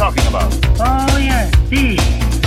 talking about. Oh, yeah. these.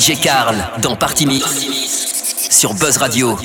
DJ Carl dans Party Mix sur Buzz Radio.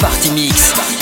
Party Mix.